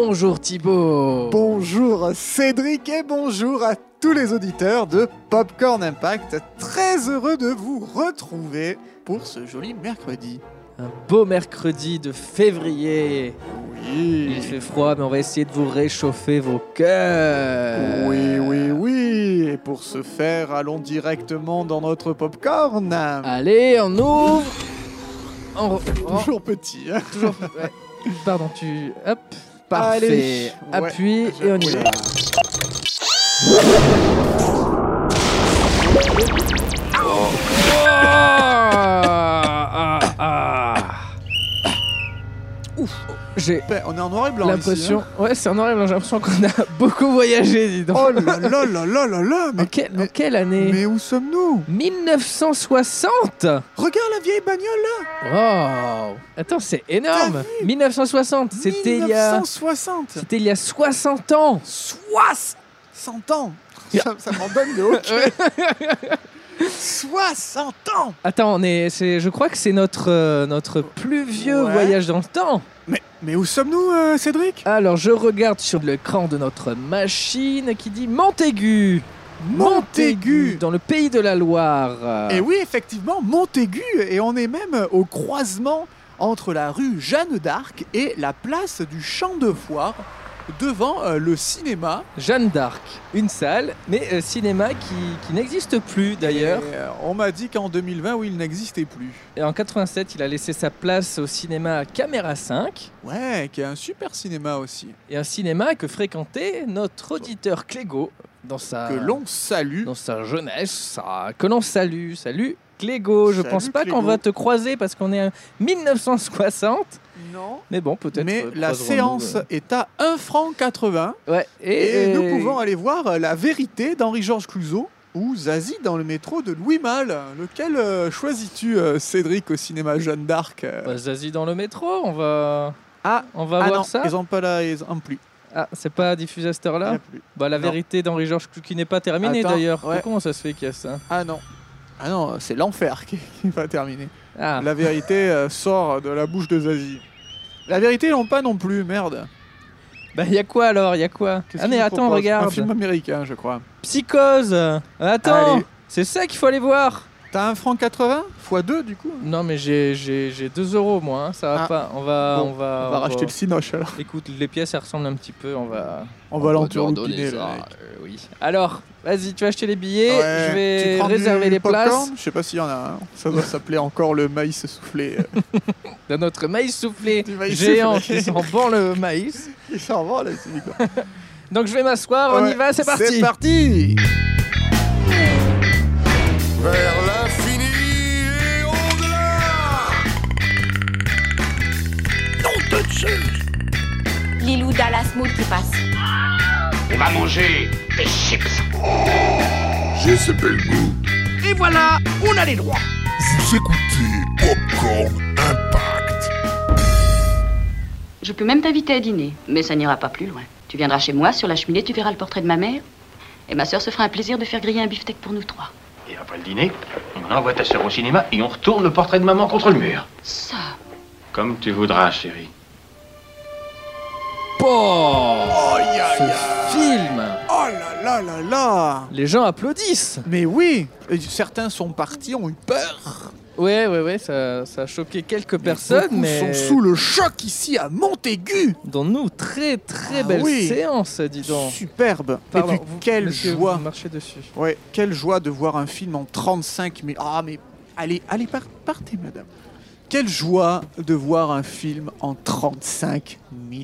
Bonjour Thibaut. Bonjour Cédric et bonjour à tous les auditeurs de Popcorn Impact. Très heureux de vous retrouver pour ce joli mercredi. Un beau mercredi de février. Oui. Il fait froid, mais on va essayer de vous réchauffer vos cœurs. Oui, oui, oui. Et pour ce faire, allons directement dans notre popcorn. Allez, on ouvre. On re- Toujours petit. hein. toujours. ouais. Pardon, tu. Hop. Parfait. Allez. Appuie Ouais, et on y va. J'ai On est en noir et blanc l'impression. ici, Ouais, c'est en noir et blanc. J'ai l'impression qu'on a beaucoup voyagé, dis hein. donc. Oh là là là là là mais, quelle- en mais- quelle année mais où sommes-nous? 1960 Regarde la vieille bagnole là Oh Attends, c'est énorme 1960, c'était il y a... 1960 C'était il y a 60 ans 60 ans Ça, ça m'en donne de hockey 60 ans Attends, on est, je crois que c'est notre, euh, notre plus vieux Ouais. voyage dans le temps. mais, mais où sommes-nous, euh, Cédric? Alors, je regarde sur l'écran de notre machine qui dit Montaigu. Montaigu Dans le pays de la Loire. Et oui, effectivement, Montaigu, et on est même au croisement entre la rue Jeanne d'Arc et la place du Champ de Foire, devant euh, le cinéma. Jeanne d'Arc, une salle, mais euh, cinéma qui, qui n'existe plus d'ailleurs. Et, euh, on m'a dit qu'en 2020, oui, il n'existait plus. Et en 87, il a laissé sa place au cinéma Caméra 5. Ouais, qui est un super cinéma aussi. Et un cinéma que fréquentait notre auditeur Clégo dans sa, Que l'on salue. dans sa jeunesse. ça- que l'on salue. Salut Clégo. Je Salut, pense pas qu'on va te croiser parce qu'on est en 1960. Non. Mais bon, peut-être. Mais euh, la séance est à 1 franc 80 euh. Ouais. et, Et, nous euh, pouvons aller voir euh, La vérité d'Henri-Georges Clouzot ou Zazie dans le métro de Louis Malle. Lequel euh, choisis-tu, euh, Cédric, au cinéma Jeanne d'Arc euh bah, Zazie dans le métro. On va. Ah, On va ah voir non, ça. ils ont pas là, ils ont plus. Ah, c'est pas diffusé à cette heure-là. Bah, la Non. vérité d'Henri-Georges Clouzot qui n'est pas terminée d'ailleurs. ouais. Comment ça se fait qu'il y a ça Ah non. Ah non, c'est l'enfer qui, qui va terminer. Ah, La vérité euh, sort de la bouche de Zazie. La vérité, ils l'ont pas non plus, merde. bah, y a quoi alors y a quoi Ah, mais attends, regarde. Un film américain, je crois. Psychose Attends. C'est ça qu'il faut aller voir T'as un franc 80 x 2 du coup? Non, mais j'ai- j'ai j'ai 2 euros moi, hein, ça va Ah. pas. On va, Bon, on va, On va racheter le cinoche alors. Écoute, les pièces elles ressemblent un petit peu, on va. On va ça, là. euh, oui. Alors, vas-y, tu vas acheter les billets, Ouais, je vais réserver les places Je sais pas s'il y en a un. Ça doit s'appeler encore le maïs soufflé. de notre maïs soufflé maïs géant soufflé. qui sent bon le maïs. Il s'en va là, c'est quoi. Donc je vais m'asseoir, on y va, c'est parti. C'est parti Lilou Dallas Mood qui passe. On va manger des chips. J'ai ce bel goût. Et voilà, on a les droits. Vous écoutez Popcorn Impact. Je peux même t'inviter à dîner, mais ça n'ira pas plus loin. Tu viendras chez moi, sur la cheminée, tu verras le portrait de ma mère. Et ma sœur se fera un plaisir de faire griller un beefsteak pour nous trois. Et après le dîner, on envoie ta sœur au cinéma et on retourne le portrait de maman contre le mur. Ça Comme tu voudras, chérie. Oh, ce film Oh là là là là Les gens applaudissent Mais oui Certains sont partis, ont eu peur. Ouais, ouais, ouais, ça, ça a choqué quelques personnes, Beaucoup mais sont sous le choc ici à Montaigu dans nous, très très Ah belle oui. séance, dis donc. Superbe Pardon, Et puis vous- quelle joie Vous marchez dessus. Ouais, quelle joie de voir un film en 35 000. Ah, mais allez, allez, par- partez, madame. Quelle joie de voir un film en 35 mm.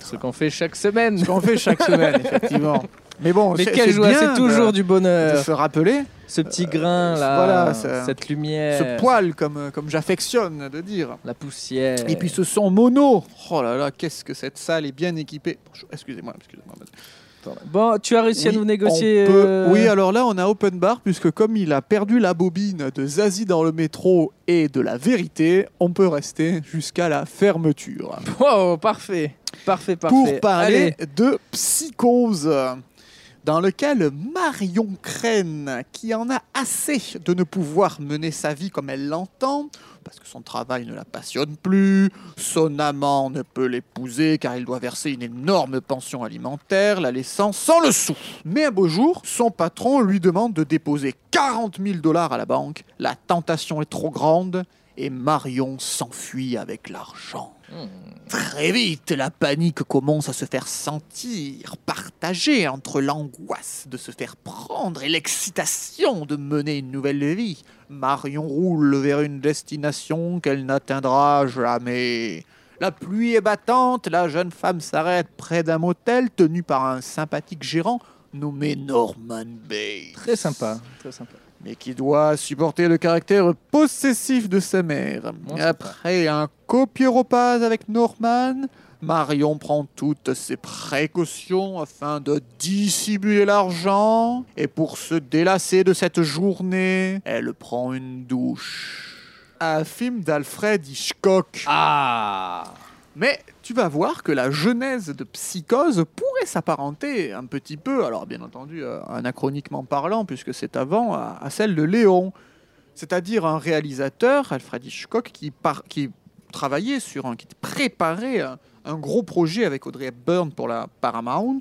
Ce qu'on fait chaque semaine. Ce qu'on fait chaque semaine, effectivement. Mais bon, Mais c'est- quelle joie, c'est toujours de, du de bonheur. se rappeler Ce petit grain là, voilà, ça- cette lumière, ce poil, comme, comme j'affectionne de dire. la poussière. Et puis ce son mono. Oh là là, qu'est-ce que cette salle est bien équipée. Excusez-moi, excusez-moi. Bon, tu as réussi à Oui, nous négocier. peut- euh, Oui, alors là, on a open bar, puisque comme il a perdu la bobine de Zazie dans le métro et de la vérité, on peut rester jusqu'à la fermeture. Wow, parfait, parfait, parfait. Pour parler Allez. de psychose, dans lequel Marion Crène, qui en a assez de ne pouvoir mener sa vie comme elle l'entend, parce que son travail ne la passionne plus, son amant ne peut l'épouser car il doit verser une énorme pension alimentaire, la laissant sans le sou. Mais un beau jour, son patron lui demande de déposer 40 000 dollars à la banque, la tentation est trop grande et Marion s'enfuit avec l'argent. Très vite, la panique commence à se faire sentir, partagée entre l'angoisse de se faire prendre et l'excitation de mener une nouvelle vie. Marion roule vers une destination qu'elle n'atteindra jamais. La pluie est battante, la jeune femme s'arrête près d'un motel tenu par un sympathique gérant nommé Norman Bates Très sympa, très sympa. Mais qui doit supporter le caractère possessif de sa mère. Bon, Après un copieux repas avec Norman, Marion prend toutes ses précautions afin de dissimuler l'argent, et pour se délasser de cette journée, elle prend une douche. Un film d'Alfred Hitchcock. Ah Mais tu vas voir que la genèse de Psychose pourrait s'apparenter un petit peu, alors bien entendu euh, anachroniquement parlant, puisque c'est avant, à, celle de Léon. C'est-à-dire un réalisateur, Alfred Hitchcock, qui travaillait sur un, qui préparait un, un gros projet avec Audrey Hepburn pour la Paramount,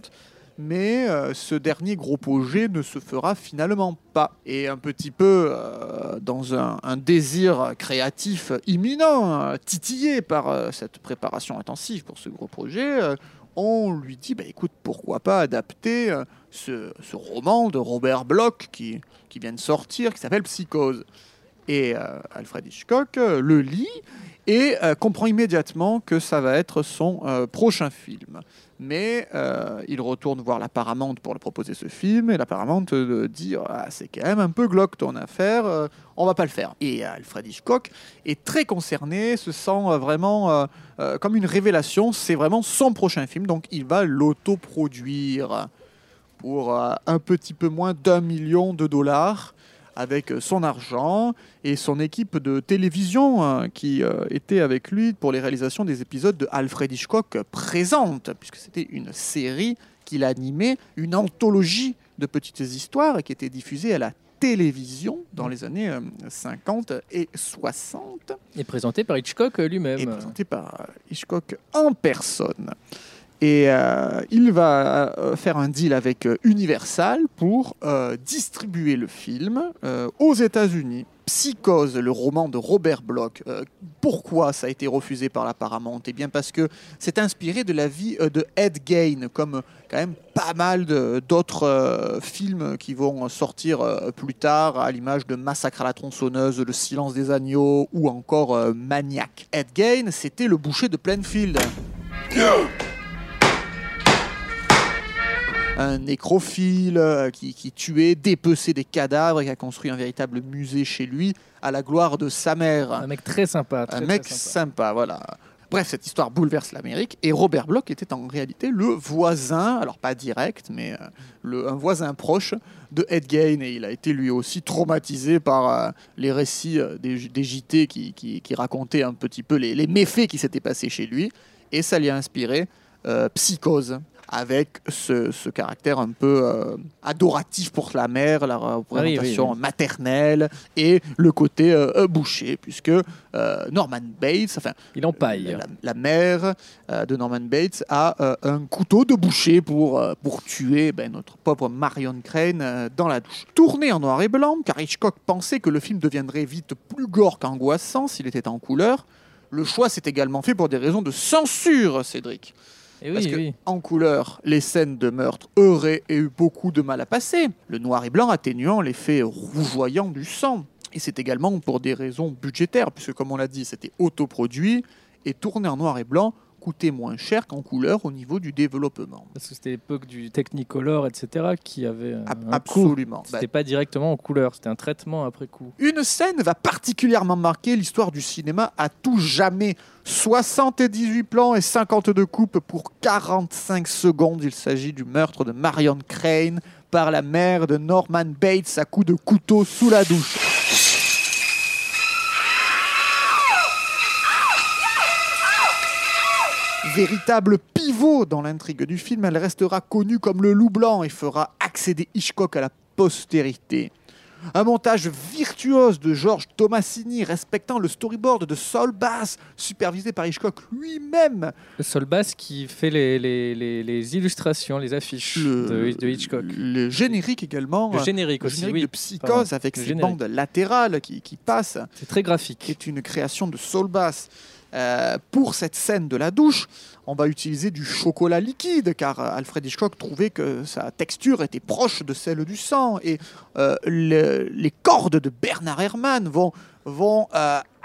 mais euh, ce dernier gros projet ne se fera finalement pas. Et un petit peu euh, dans un, désir créatif imminent, euh, titillé par cette préparation intensive pour ce gros projet, on lui dit, bah, écoute, pourquoi pas adapter ce, roman de Robert Bloch qui, vient de sortir, qui s'appelle Psychose. Et Alfred Hitchcock le lit et comprend immédiatement que ça va être son prochain film. Mais euh, il retourne voir la pour lui proposer ce film, et la euh, dit ah, c'est quand même un peu glauque ton affaire, euh, on va pas le faire. Et Alfred Hitchcock est très concerné, se sent vraiment comme une révélation, c'est vraiment son prochain film, donc il va l'autoproduire pour un petit peu moins d'un million de dollars avec euh, son argent et son équipe de télévision euh, qui euh, était avec lui pour les réalisations des épisodes de Alfred Hitchcock présente, puisque c'était une série qu'il animait, une anthologie de petites histoires qui était diffusée à la télévision dans les années euh, 50 et 60 Et présenté par Hitchcock euh, lui-même. et présenté par euh, Hitchcock en personne. Et euh, il va euh, faire un deal avec euh, Universal pour distribuer le film aux États-Unis. Psychose, le roman de Robert Bloch. Pourquoi ça a été refusé par la Paramount? Eh bien parce que c'est inspiré de la vie de Ed Gein, comme quand même pas mal d'autres films qui vont sortir plus tard, à l'image de Massacre à la tronçonneuse, Le silence des agneaux ou encore Maniac. Ed Gein, c'était le boucher de Plainfield. Un nécrophile euh, qui, qui tuait, dépeçait des cadavres et qui a construit un véritable musée chez lui à la gloire de sa mère. Un mec très sympa. Très, un très mec sympa. sympa, voilà. Bref, cette histoire bouleverse l'Amérique et Robert Bloch était en réalité le voisin, alors pas direct, mais euh, le, un voisin proche de Ed Gein et il a été lui aussi traumatisé par euh, les récits des, des JT qui, qui- qui racontaient un petit peu les, les méfaits qui s'étaient passés chez lui et ça lui a inspiré Psychose avec ce, ce caractère un peu euh, adoratif pour la mère, la représentation oui. maternelle et le côté euh, euh, boucher, puisque euh, Norman Bates, enfin Il en paille. la, la mère euh, de Norman Bates a euh, un couteau de boucher pour, euh, pour tuer ben, notre pauvre Marion Crane euh, dans la douche. Tourné en noir et blanc, car Hitchcock pensait que le film deviendrait vite plus gore qu'angoissant s'il était en couleur. Le choix s'est également fait pour des raisons de censure, Cédric. Et Parce oui, que oui. en couleur, les scènes de meurtre auraient eu beaucoup de mal à passer. Le noir et blanc atténuant l'effet rougeoyant du sang. Et c'est également pour des raisons budgétaires, puisque comme on l'a dit, c'était autoproduit et tourné en noir et blanc coûtait moins cher qu'en couleur au niveau du développement. Parce que c'était l'époque du Technicolor, etc., qui avait un. Absolument. C'était pas directement en couleur, c'était un traitement après coup. Une scène va particulièrement marquer l'histoire du cinéma à tout jamais. 78 plans et 52 coupes pour 45 secondes. Il s'agit du meurtre de Marion Crane par la mère de Norman Bates à coups de couteau sous la douche. Véritable pivot dans l'intrigue du film, elle restera connue comme le loup blanc et fera accéder Hitchcock à la postérité. Un montage virtuose de Georges Tomasini respectant le storyboard de Saul Bass, supervisé par Hitchcock lui-même. Le Sol Bass qui fait les, les, les- les illustrations, les affiches de, de Hitchcock. Le générique également. Le générique le aussi, générique oui. de Psychose pardon. avec Le ses générique. bandes latérales qui, qui passent, C'est très graphique. qui est une création de Saul Bass. Euh, pour cette scène de la douche, on va utiliser du chocolat liquide car euh, Alfred Hitchcock trouvait que sa texture était proche de celle du sang et euh, le- les cordes de Bernard Herrmann vont,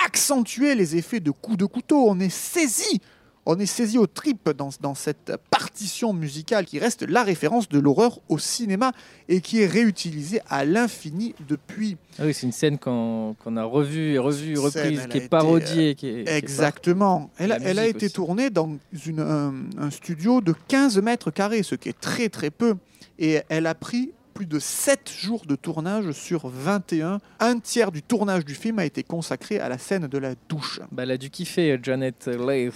accentuer les effets de coups de couteau. On est saisi, on est saisi aux tripes dans, dans cette partition musicale qui reste la référence de l'horreur au cinéma et qui est réutilisée à l'infini depuis. Ah oui, c'est une scène qu'on a revue et revue, scène, reprise, elle qui est été, parodiée. qui est- qui est Exactement. Elle, a- elle été aussi. tournée dans une- un, un studio de 15 mètres carrés, ce qui est très très peu. Et elle a pris plus de 7 jours de tournage sur 21. Un tiers du tournage du film a été consacré à la scène de la douche. Bah, elle a dû kiffer, Janet Leigh.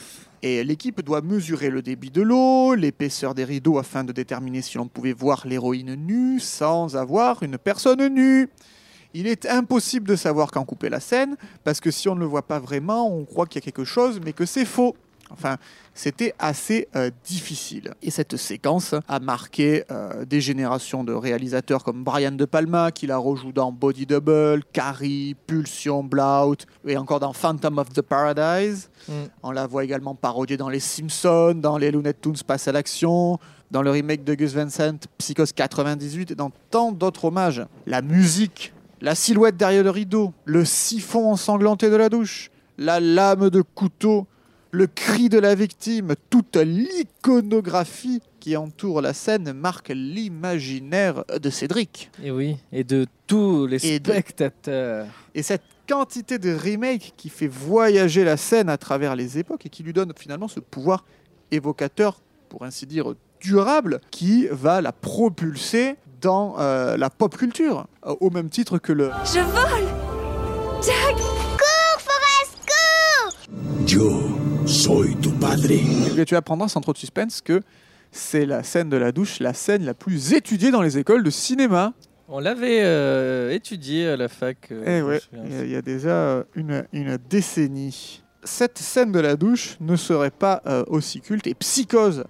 L'équipe doit mesurer le débit de l'eau, l'épaisseur des rideaux afin de déterminer si l'on pouvait voir l'héroïne nue sans avoir une personne nue. Il est impossible de savoir quand couper la scène, parce que si on ne le voit pas vraiment, on croit qu'il y a quelque chose, mais que c'est faux. Enfin, c'était assez euh, difficile. Et cette séquence a marqué euh, des générations de réalisateurs comme Brian De Palma, qui la rejoue dans Body Double, Carrie, Pulsion, Blout, et encore dans Phantom of the Paradise. Mm. On la voit également parodiée dans Les Simpsons, dans Les Looney Tunes Passe à l'action, dans le remake de Gus Van Sant, Psychose 98, et dans tant d'autres hommages. La musique, la silhouette derrière le rideau, le siphon ensanglanté de la douche, la lame de couteau, le cri de la victime, toute l'iconographie qui entoure la scène marque l'imaginaire de Cédric. Et oui, et de tous les Et de- spectateurs. Et cette quantité de remake qui fait voyager la scène à travers les époques et qui lui donne finalement ce pouvoir évocateur, pour ainsi dire durable, qui va la propulser dans euh, la pop culture, euh, au même titre que le... Je vole Jack Yo soy tu padre. Et tu apprendras sans trop de suspense que c'est la scène de la douche, la scène la plus étudiée dans les écoles de cinéma. On l'avait euh, étudié à la fac. euh, Eh ouais, il y a- il y a déjà euh, une, une décennie. Cette scène de la douche ne serait pas euh, aussi culte et Psychose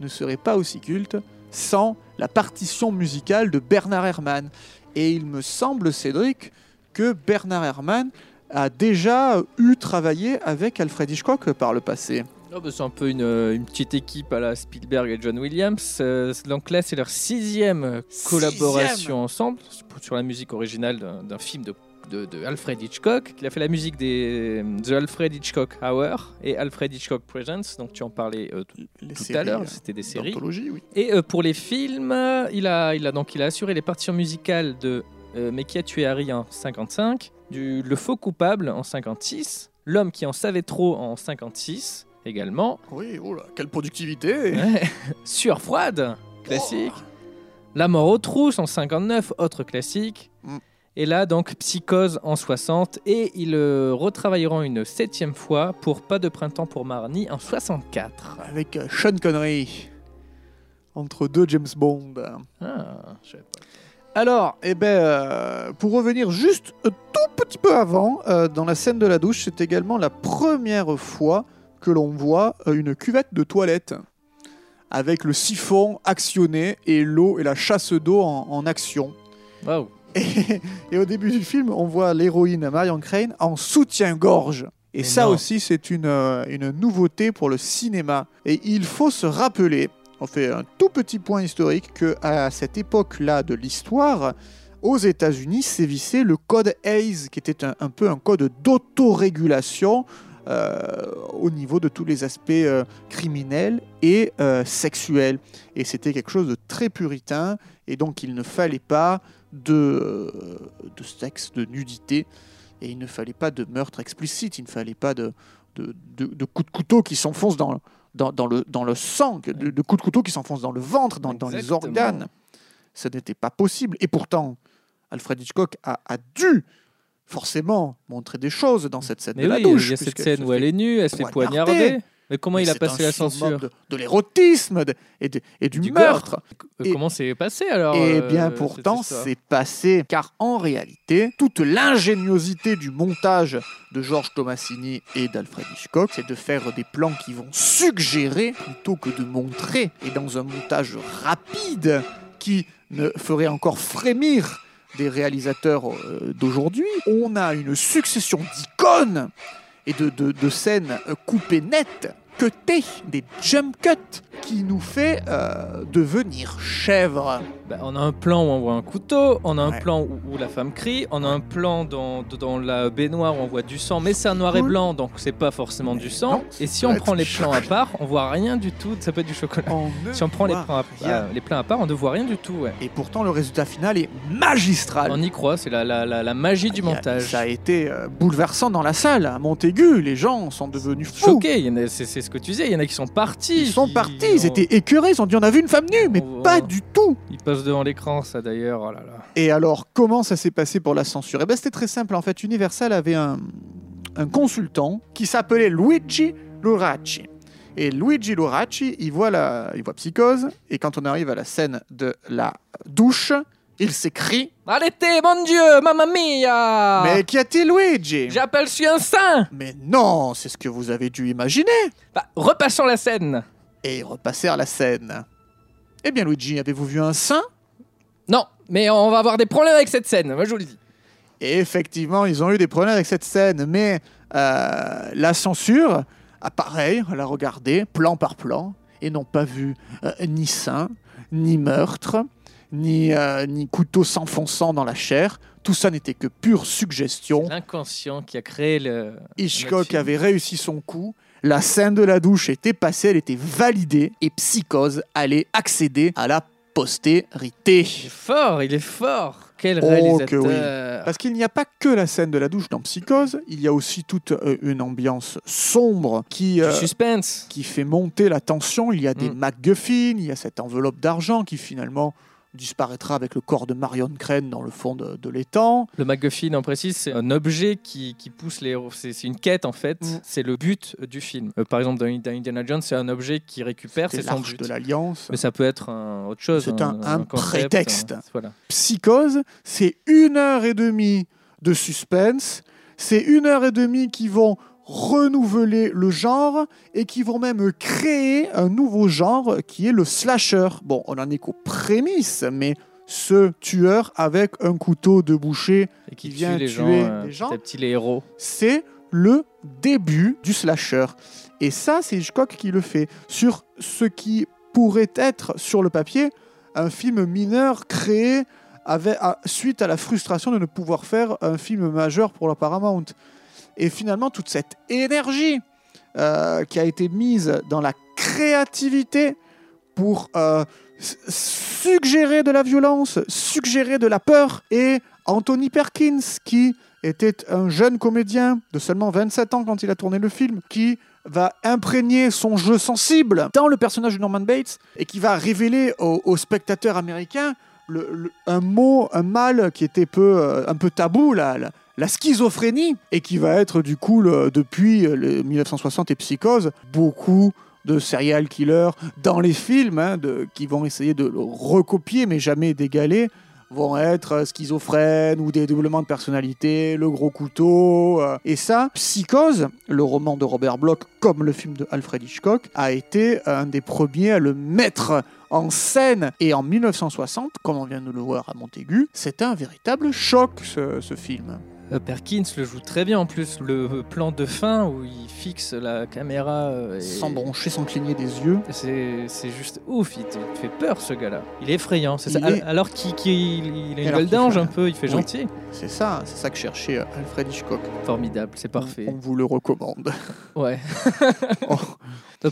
ne serait pas aussi culte sans la partition musicale de Bernard Herrmann. Et il me semble, Cédric, que Bernard Herrmann a déjà eu travaillé avec Alfred Hitchcock par le passé. Oh, bah, c'est un peu une, euh, une petite équipe à la Spielberg et John Williams. Euh, donc là, c'est leur sixième collaboration Sixième ensemble sur la musique originale d'un film de, de- de Alfred Hitchcock. Il a fait la musique des The Alfred Hitchcock Hour et Alfred Hitchcock Presents. Donc tu en parlais euh, tout, à l'heure. euh, C'était des séries. oui. Et euh, pour les films, euh, il a, il a donc il a assuré les partitions musicales de euh, Mais qui a tué Harry en 55, du Le faux coupable en 56, L'homme qui en savait trop en 56 également. Oui, oh là, quelle productivité Ouais. Sueur froide, classique. Oh. La mort aux trousses en 59, autre classique. Mm. Et là, donc, Psychose en 60. Et ils euh, retravailleront une septième fois pour Pas de printemps pour Marnie en 64. Avec euh, Sean Connery, entre deux James Bond. Ah, je savais pas. Alors, eh ben, euh, pour revenir juste un tout petit peu avant, euh, dans la scène de la douche, c'est également la première fois que l'on voit euh, une cuvette de toilette avec le siphon actionné et l'eau et la chasse d'eau en, en action. Waouh. Et, et au début du film, on voit l'héroïne Marion Crane en soutien-gorge. Et Mais ça non. aussi, c'est une, une nouveauté pour le cinéma. Et il faut se rappeler, on fait un tout petit point historique, que à cette époque-là de l'histoire, aux États-Unis sévissait le code Hayes, qui était un, peu un code d'autorégulation euh, au niveau de tous les aspects euh, criminels et euh, sexuels. Et c'était quelque chose de très puritain, et donc il ne fallait pas de, de sexe, de nudité, et il ne fallait pas de meurtre explicite, il ne fallait pas de, de- de coups de couteau qui s'enfoncent dans, dans, dans le, dans le sang, de, de coups de couteau qui s'enfoncent dans le ventre, dans, dans les organes. Ce n'était pas possible. Et pourtant, Alfred Hitchcock a, a dû forcément montrer des choses dans cette scène Mais de la douche. il y a cette scène où elle est nue, elle se fait poignarder. Mais comment il a passé la censure de, de l'érotisme et, de- et du, Du meurtre. Euh, Et- Comment c'est passé alors Eh euh, bien, pourtant, c'est passé. Car en réalité, toute l'ingéniosité du montage de Georges Tomasini et d'Alfred Hitchcock, c'est de faire des plans qui vont suggérer plutôt que de montrer. Et dans un montage rapide qui ne ferait encore frémir des réalisateurs euh, d'aujourd'hui, on a une succession d'icônes et de, de- de scènes coupées nettes, cutées, des jump cuts, qui nous fait euh, devenir chèvre. Bah, on a un plan où on voit un couteau, on a un Ouais. plan où, où la femme crie, on a un plan dans, dans la baignoire où on voit du sang, mais c'est un noir et blanc, donc c'est pas forcément du sang. non, et si on prend les plans à part, on voit rien du tout. Ça peut être du chocolat. Si on prend les voit plans, à, rien. ah, les plans à part, on ne voit rien du tout. Ouais. Et pourtant, le résultat final est magistral. On y croit, c'est la, la, la, la magie du a- montage. Ça a été euh, bouleversant dans la salle. À Montaigu, les gens sont devenus fous. Choqué, il y en a- c'est ce que tu disais, il y en a qui sont partis. Ils sont partis, ils étaient écœurés, ils ont dit on a vu une femme nue, mais On- pas du tout. Ils passent devant l'écran, ça d'ailleurs. Oh là là. Et alors, comment ça s'est passé pour la censure? Eh ben, c'était très simple. En fait, Universal avait un, un consultant qui s'appelait Luigi Luracci. Et Luigi Luracci, il voit, la, il voit Psychose, et quand on arrive à la scène de la douche, il s'écrie Arrêtez, mon Dieu, mamma mia Mais qu'y a-t-il, Luigi? J'appelle suis un saint Mais non, c'est ce que vous avez dû imaginer. bah, Repassons la scène. Et ils repassèrent la scène. Eh bien, Luigi, avez-vous vu un saint? Non, mais on va avoir des problèmes avec cette scène, moi je vous le dis. Et effectivement, ils ont eu des problèmes avec cette scène, mais euh, la censure, ah, pareil, elle a regardé plan par plan et n'ont pas vu euh, ni sein, ni meurtre, ni, euh, ni couteau s'enfonçant dans la chair. Tout ça n'était que pure suggestion. L'inconscient qui a créé le. Hitchcock avait réussi son coup. La scène de la douche était passée, elle était validée et Psychose allait accéder à la postérité. Il est fort, il est fort. Quel Oh, réalisateur. que oui. Parce qu'il n'y a pas que la scène de la douche dans Psychose, il y a aussi toute euh, une ambiance sombre qui, euh, suspense. qui fait monter la tension. Il y a des Mm. MacGuffin, il y a cette enveloppe d'argent qui finalement disparaîtra avec le corps de Marion Crane dans le fond de, de l'étang. Le MacGuffin, on précise, c'est un objet qui, qui pousse les héros. C'est une quête en fait. Mm. C'est le but du film. Euh, par exemple, dans, dans Indiana Jones, c'est un objet qui récupère, C'est son but. de l'Alliance. Mais ça peut être un, autre chose. C'est un- un concept, prétexte. un- voilà. Psychose, c'est une heure et demie de suspense. C'est une heure et demie qui vont renouveler le genre et qui vont même créer un nouveau genre qui est le slasher. Bon, on en est qu'aux prémices, mais ce tueur avec un couteau de boucher, Et qui Qui tue vient les tuer gens, euh, les gens. petit les héros. c'est le début du slasher. Et ça, c'est Hitchcock qui le fait sur ce qui pourrait être sur le papier un film mineur créé avec, à- suite à la frustration de ne pouvoir faire un film majeur pour la Paramount. Et finalement, toute cette énergie euh, qui a été mise dans la créativité pour euh, suggérer de la violence, suggérer de la peur, et Anthony Perkins, qui était un jeune comédien de seulement 27 ans quand il a tourné le film, qui va imprégner son jeu sensible dans le personnage de Norman Bates et qui va révéler aux, aux spectateurs américains un mot, un mal qui était peu, euh, un peu tabou, la, la schizophrénie, et qui va être du coup, depuis euh, le 1960 et Psychose, beaucoup de serial killers dans les films hein, qui vont essayer de le recopier mais jamais d'égaler vont être schizophrènes ou des doublements de personnalité, le gros couteau. euh. Et ça, Psychose, le roman de Robert Bloch, comme le film de Alfred Hitchcock, a été un des premiers à le mettre en scène. Et en 1960, comme on vient de le voir à Montaigu, c'était un véritable choc, ce film. Euh, Perkins le joue très bien en plus. Le plan de fin où il fixe la caméra. euh, et- Sans broncher, sans cligner des yeux. C'est c'est juste ouf, il te il te fait peur ce gars-là. Il est effrayant, c'est ça. Il Al- est- Alors qu'il qu'il- il a une gueule d'ange fait- un peu, il fait Oui. gentil. C'est ça, c'est ça que cherchait euh, Alfred Hitchcock. Formidable, c'est parfait. On vous le recommande. Ouais. Oh.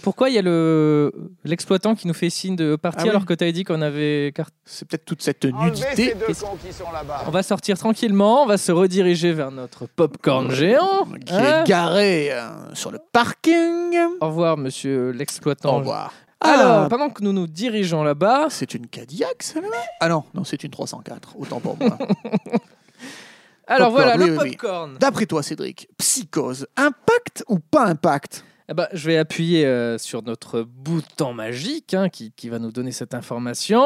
Pourquoi il y a le l'exploitant qui nous fait signe de partir Ah oui. alors que tu avais dit qu'on avait carte C'est peut-être toute cette nudité. ces deux cons qui sont là-bas. On va sortir tranquillement, on va se rediriger vers notre popcorn géant. qui hein. est garé euh, sur le parking. Au revoir, monsieur l'exploitant. Au revoir. Alors, Ah, pendant que nous nous dirigeons là-bas, c'est une Cadillac, celle-là Ah non, non, c'est une 304, autant pour moi. alors Popcorn, voilà, oui, le oui, oui. popcorn. D'après toi, Cédric, Psychose, impact ou pas impact? Eh ben, je vais appuyer euh, sur notre bouton magique hein, qui, qui va nous donner cette information.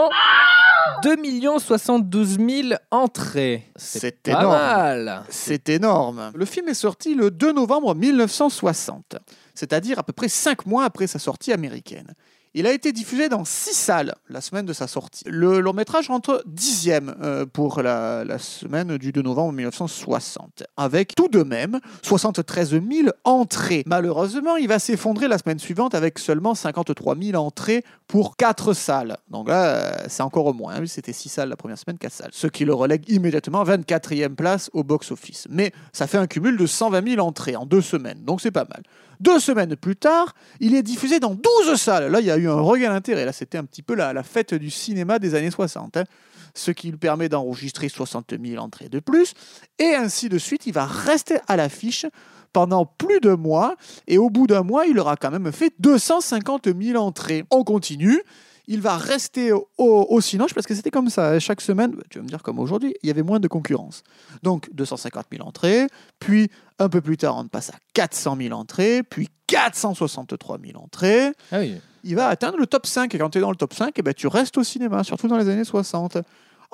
2 72 000 entrées. C'est pas énorme. mal. C'est énorme. Le film est sorti le 2 novembre 1960, c'est-à-dire à peu près 5 mois après sa sortie américaine. Il a été diffusé dans 6 salles la semaine de sa sortie. Le long métrage rentre dixième euh, pour la, semaine du 2 novembre 1960, avec tout de même 73 000 entrées. Malheureusement, il va s'effondrer la semaine suivante avec seulement 53 000 entrées pour 4 salles. Donc là, c'est encore au moins. hein. C'était 6 salles la première semaine, 4 salles. Ce qui le relègue immédiatement 24e place au box-office. Mais ça fait un cumul de 120 000 entrées en deux semaines, donc c'est pas mal. Deux semaines plus tard, il est diffusé dans 12 salles. Là, il y a eu un regain d'intérêt. Là, c'était un petit peu la, fête du cinéma des années 60. hein. Ce qui lui permet d'enregistrer 60 000 entrées de plus. Et ainsi de suite, il va rester à l'affiche pendant plus de mois. Et au bout d'un mois, il aura quand même fait 250 000 entrées. On continue. Il va rester au, au, au Cinoche parce que c'était comme ça. Chaque semaine, tu vas me dire comme aujourd'hui, il y avait moins de concurrence. Donc 250 000 entrées, puis un peu plus tard, on passe à 400 000 entrées, puis 463 000 entrées. Ah oui. Il va atteindre le top 5. Et quand tu es dans le top 5, eh ben, tu restes au cinéma, surtout dans les années 60.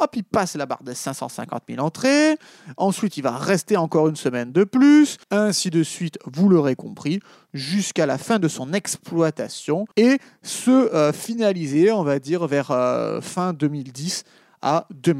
Hop, il passe la barre des 550 000 entrées. Ensuite, il va rester encore une semaine de plus. Ainsi de suite, vous l'aurez compris, jusqu'à la fin de son exploitation et se euh, finaliser, on va dire, vers euh, fin 2010 à 2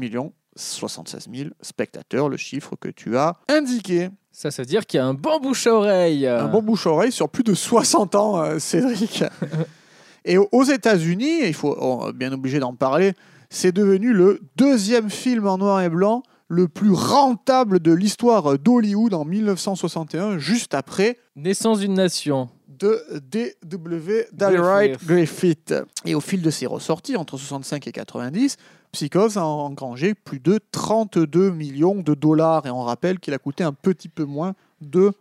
76 000 spectateurs, le chiffre que tu as indiqué. Ça, ça veut dire qu'il y a un bon bouche à oreille. Un bon bouche-oreille sur plus de 60 ans, euh, Cédric. Et aux- aux États-Unis, il faut on est bien obligé d'en parler, c'est devenu le deuxième film en noir et blanc le plus rentable de l'histoire d'Hollywood en 1961, juste après Naissance d'une nation. de D.W. Dallright Griffith. Et au fil de ses ressorties, entre 65 et 90, Psychose a engrangé plus de 32 millions de dollars. Et on rappelle qu'il a coûté un petit peu moins de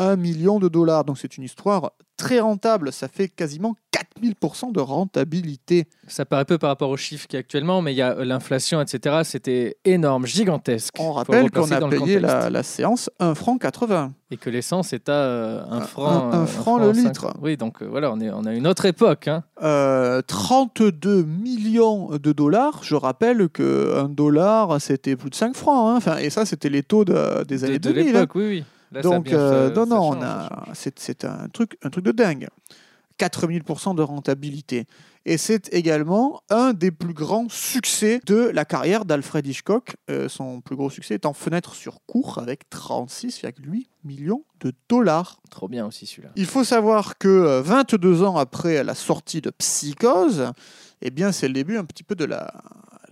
1 million de dollars. Donc c'est une histoire très rentable. Ça fait quasiment 4000% de rentabilité. Ça paraît peu par rapport aux chiffres qu'il y a actuellement, mais il y a euh, l'inflation, etc. C'était énorme, gigantesque. On rappelle qu'on a payé la, la séance 1 franc 80. Et que l'essence est à euh, un Un- franc. un- un euh, franc le cinq- litre. Oui, donc euh, voilà, on, est, on a une autre époque. Hein. Euh, 32 millions de dollars. Je rappelle qu'un dollar, c'était plus de 5 francs. hein. Enfin, et ça, c'était les taux de- des De, années de 2000. hein. oui, oui. Là, Donc, euh, non, non, on a, c'est, un, truc, un truc de dingue. 4000% de rentabilité. Et c'est également un des plus grands succès de la carrière d'Alfred Hitchcock. Euh, son plus gros succès est en Fenêtre sur cour avec 36,8 millions de dollars. Trop bien aussi celui-là. Il faut savoir que euh, 22 ans après la sortie de Psychose, eh bien, c'est le début un petit peu de la,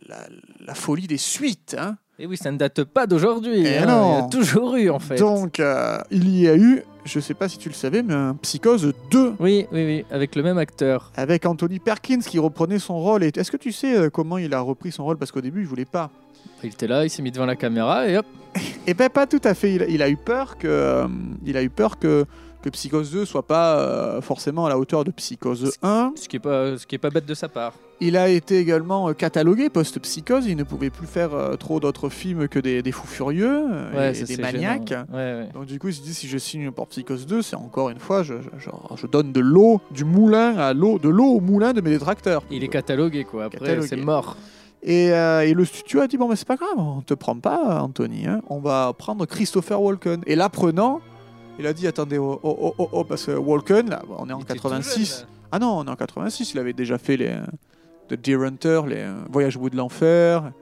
la, la folie des suites. hein. Et oui, ça ne date pas d'aujourd'hui. Eh hein. Il y a toujours eu, en fait. Donc, euh, il y a eu, je sais pas si tu le savais, mais un Psychose 2 Oui, oui, oui, avec le même acteur. avec Anthony Perkins qui reprenait son rôle. Et Est-ce que tu sais euh, comment il a repris son rôle? Parce qu'au début, il voulait pas. Il était là, il s'est mis devant la caméra et hop. Et ben pas tout à fait. Il, il a eu peur que, euh, il a eu peur que, que Psychose 2 soit pas euh, forcément à la hauteur de Psychose 1. Ce qui est pas, ce qui est pas bête de sa part. Il a été également euh, catalogué post-psychose. Il ne pouvait plus faire euh, trop d'autres films que des, des fous furieux Ouais, et ça, des maniaques. ouais. Ouais. Donc du coup, il s'est dit si je signe pour Psychose 2, c'est encore une fois, je, je- genre, je donne de l'eau du moulin à l'eau, de l'eau au moulin de mes détracteurs. Il est catalogué, quoi. Après, c'est mort. Et, euh, et le studio a dit bon, mais c'est pas grave, on te prend pas, Anthony. hein. On va prendre Christopher Walken. Et l'apprenant, il a dit attendez, oh, oh, oh, oh, oh, parce que Walken, là, on est en Il était tout 86. jeune, Ah non, on est en 86, il avait déjà fait les euh, The Deer Hunter, les euh, Voyages au bout de l'enfer.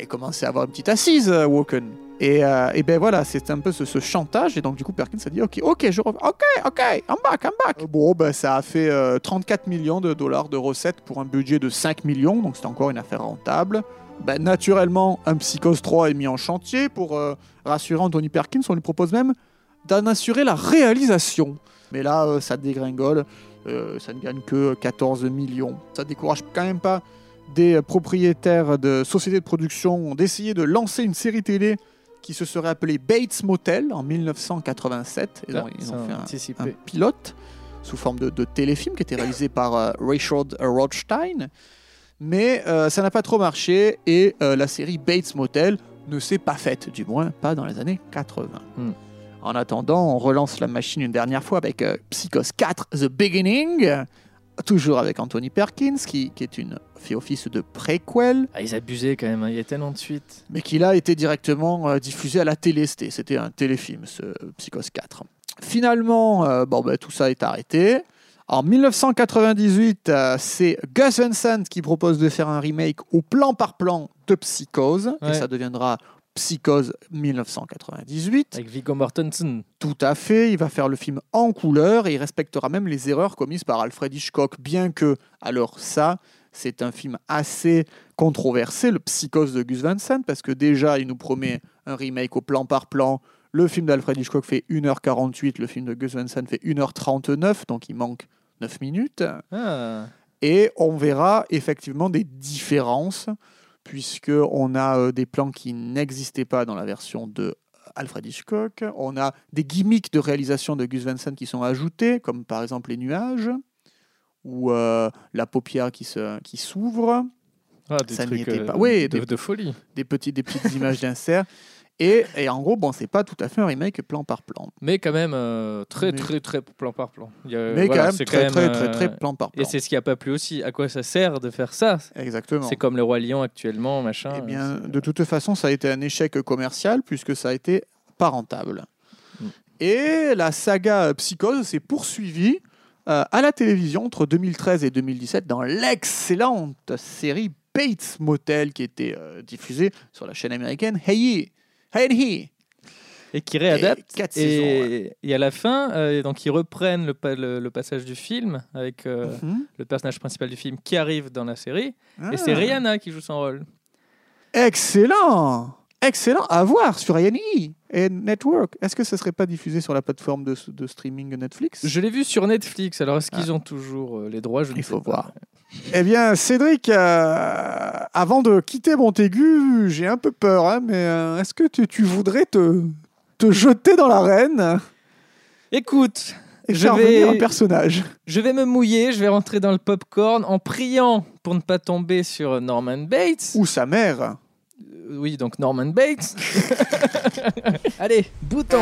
Il commençait à avoir une petite assise, euh, Walken. Et, euh, et ben voilà, c'est un peu ce, ce chantage. Et donc, du coup, Perkins a dit Ok, ok, je reviens. Ok, ok, I'm back, I'm back. Bon, ben ça a fait euh, 34 millions de dollars de recettes pour un budget de 5 millions. Donc, c'était encore une affaire rentable. Ben, naturellement, un Psychose 3 est mis en chantier pour euh, rassurer Anthony Perkins. On lui propose même d'en assurer la réalisation. Mais là, euh, ça dégringole. Euh, ça ne gagne que 14 millions. Ça décourage quand même pas des propriétaires de sociétés de production d'essayer de lancer une série télé qui se serait appelée Bates Motel en 1987. Et Ah, ils ont fait un, pilote sous forme de, de téléfilm qui était réalisé par euh, Richard Rothstein. Mais euh, ça n'a pas trop marché et euh, la série Bates Motel ne s'est pas faite, du moins pas dans les années 80. Hmm. En attendant, on relance la machine une dernière fois avec euh, Psychose 4 The Beginning, euh, toujours avec Anthony Perkins, qui, qui est une fait office de préquel, Ah, ils abusaient quand même, hein, il y a tellement de suites. mais qui là été directement euh, diffusé à la télé. C'était un téléfilm, ce Psychose 4. Finalement, euh, bon, ben, tout ça est arrêté. En 1998, euh, c'est Gus Van Sant qui propose de faire un remake au plan par plan de Psychose, et ça deviendra Psychose 1998. Avec Viggo Mortensen. Tout à fait, il va faire le film en couleur et il respectera même les erreurs commises par Alfred Hitchcock, bien que, alors ça, c'est un film assez controversé, le Psychose de Gus Van Sant, parce que déjà, il nous promet un remake au plan par plan. Le film d'Alfred Hitchcock fait 1h48, le film de Gus Van Sant fait 1h39, donc il manque 9 minutes. Ah. Et on verra effectivement des différences, puisque on a euh, des plans qui n'existaient pas dans la version de Alfred Hitchcock. On a des gimmicks de réalisation de Gus Van Sant qui sont ajoutés, comme par exemple les nuages, ou euh, la paupière qui se- qui s'ouvre, Ah, des Ça trucs était euh, pas. Oui, de, des- de folie. des, petits, des petites images d'insert. Et, et en gros, bon, c'est pas tout à fait un remake plan par plan. Mais quand même, euh, très, Mais- très, très plan par plan. Il y a- Mais voilà, quand même, très, très, euh, très, très plan par plan. Et c'est ce qui a pas plu aussi. À quoi ça sert de faire ça? Exactement. C'est comme le Roi Lion actuellement, machin. Eh bien, de toute façon, ça a été un échec commercial puisque ça a été pas rentable. Mm. Et la saga euh, Psychose s'est poursuivie euh, à la télévision entre 2013 et 2017 dans l'excellente série Bates Motel qui était euh, diffusée sur la chaîne américaine Hey Hey Et qui réadapte. Et quatre saisons, Et, et à la fin, euh, donc ils reprennent le, pa- le- le passage du film avec euh, Mhm. le personnage principal du film qui arrive dans la série. Ah. Et c'est Rihanna qui joue son rôle. Excellent Excellent à voir sur A&E et Network. Est-ce que ce serait pas diffusé sur la plateforme de, de streaming Netflix? Je l'ai vu sur Netflix. Alors est-ce qu'ils ont toujours euh, les droits? Je ne Ah. Il sais faut pas. voir. Eh bien, Cédric, euh, avant de quitter Montaigu, j'ai un peu peur, hein, mais euh, est-ce que tu, tu voudrais te, te jeter dans l'arène? Écoute, et Je vais- un personnage je vais me mouiller. Je vais rentrer dans le popcorn en priant pour ne pas tomber sur Norman Bates. ou sa mère oui, donc Norman Bates. Allez, bouton.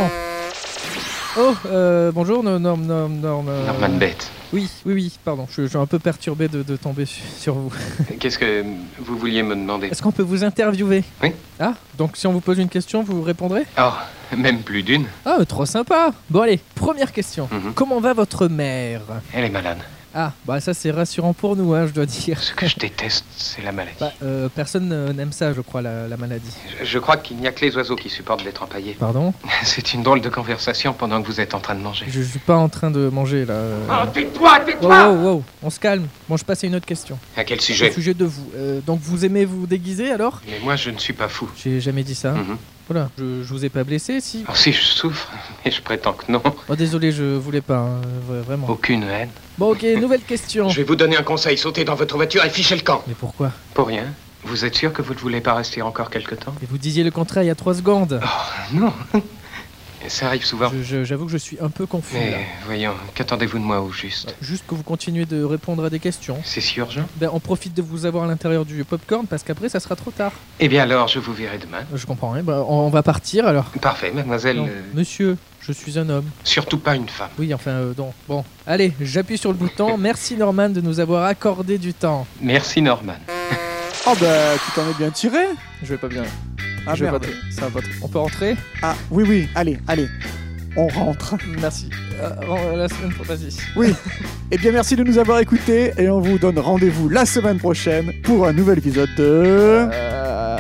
Oh, euh, bonjour, no- Norm, Norm, Norm, euh, Norman Bates. Oui, oui, oui, pardon, je, je suis un peu perturbé de, de tomber su- sur vous. Qu'est-ce que vous vouliez me demander? Est-ce qu'on peut vous interviewer? Oui. Ah, donc si on vous pose une question, vous répondrez? Oh, même plus d'une. Ah, euh, trop sympa Bon allez, première question. Mhm. Comment va votre mère? Elle est malade. Ah, bah ça c'est rassurant pour nous, hein, je dois dire. Ce que je déteste, c'est la maladie. Bah, euh, personne euh, n'aime ça, je crois, la, la maladie. Je, je crois qu'il n'y a que les oiseaux qui supportent d'être empaillés. Pardon? C'est une drôle de conversation pendant que vous êtes en train de manger. Je, je suis pas en train de manger là. euh. Oh, tais-toi, Wow, tais-toi wow, wow, on se calme. Bon, je passe à une autre question. À quel Au sujet? sujet de vous. Euh, donc vous aimez vous déguiser alors? Mais moi, je ne suis pas fou. J'ai jamais dit ça. Mhm. Voilà, je, je vous ai pas blessé si? Alors si je souffre, mais je prétends que non. Oh désolé, je voulais pas, hein, vra- vraiment. Aucune haine. Bon ok, nouvelle question. Je vais vous donner un conseil. Sautez dans votre voiture et fichez le camp. Mais pourquoi Pour rien. Vous êtes sûr que vous ne voulez pas rester encore quelque temps Mais vous disiez le contraire il y a trois secondes. Non. Ça arrive souvent. J'avoue que je suis un peu confus là. Mais voyons, qu'attendez-vous de moi au juste? Juste que vous continuez de répondre à des questions. C'est si urgent Ben, on profite de vous avoir à l'intérieur du popcorn parce qu'après ça sera trop tard. Eh bien alors, je vous verrai demain. Je comprends rien. Ben, on, va partir alors. Parfait, mademoiselle. Non, euh, Monsieur, je suis un homme. surtout pas une femme. Oui, enfin, euh, donc, bon. Allez, j'appuie sur le bouton. Merci Norman de nous avoir accordé du temps. Merci Norman. Oh bah, tu t'en es bien tiré Je vais pas bien. Ah, je merde. Ça va On peut rentrer Ah, oui, oui, allez, allez. On rentre. Merci. Euh, la semaine prochaine. Oui. eh bien, merci de nous avoir écoutés et on vous donne rendez-vous la semaine prochaine pour un nouvel épisode de. Euh,